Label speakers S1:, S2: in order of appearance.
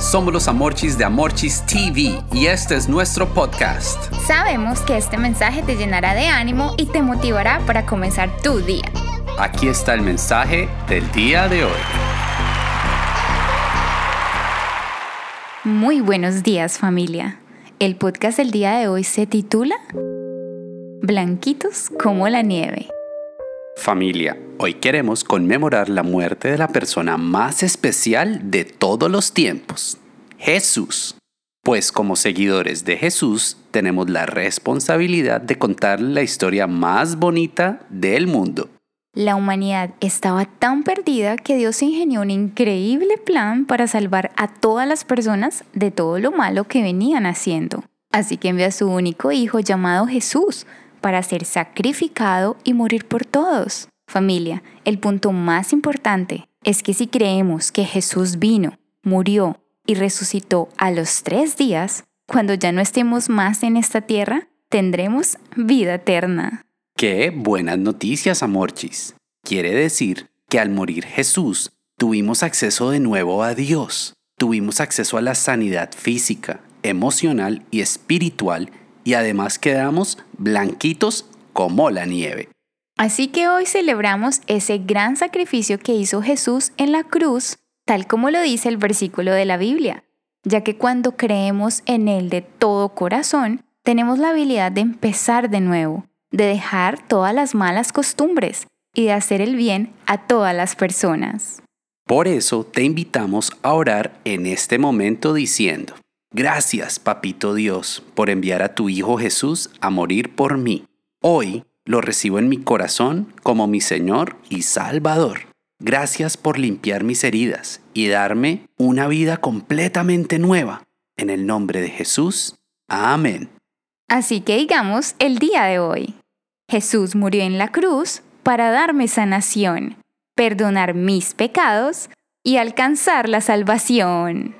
S1: Somos los Amorchis de Amorchis TV y este es nuestro podcast.
S2: Sabemos que este mensaje te llenará de ánimo y te motivará para comenzar tu día.
S1: Aquí está el mensaje del día de hoy.
S2: Muy buenos días familia. El podcast del día de hoy se titula Blanquitos como la nieve.
S1: Familia, hoy queremos conmemorar la muerte de la persona más especial de todos los tiempos, Jesús. Pues como seguidores de Jesús tenemos la responsabilidad de contar la historia más bonita del mundo.
S2: La humanidad estaba tan perdida que Dios ingenió un increíble plan para salvar a todas las personas de todo lo malo que venían haciendo. Así que envió a su único hijo llamado Jesús para ser sacrificado y morir por todos. Familia, el punto más importante es que si creemos que Jesús vino, murió y resucitó a los tres días, cuando ya no estemos más en esta tierra, tendremos vida eterna.
S1: ¡Qué buenas noticias, Amorchis! Quiere decir que al morir Jesús, tuvimos acceso de nuevo a Dios, tuvimos acceso a la sanidad física, emocional y espiritual y además quedamos blanquitos como la nieve.
S2: Así que hoy celebramos ese gran sacrificio que hizo Jesús en la cruz, tal como lo dice el versículo de la Biblia, ya que cuando creemos en Él de todo corazón, tenemos la habilidad de empezar de nuevo, de dejar todas las malas costumbres y de hacer el bien a todas las personas.
S1: Por eso te invitamos a orar en este momento diciendo, Gracias, Papito Dios, por enviar a tu Hijo Jesús a morir por mí. Hoy lo recibo en mi corazón como mi Señor y Salvador. Gracias por limpiar mis heridas y darme una vida completamente nueva. En el nombre de Jesús. Amén.
S2: Así que digamos el día de hoy. Jesús murió en la cruz para darme sanación, perdonar mis pecados y alcanzar la salvación.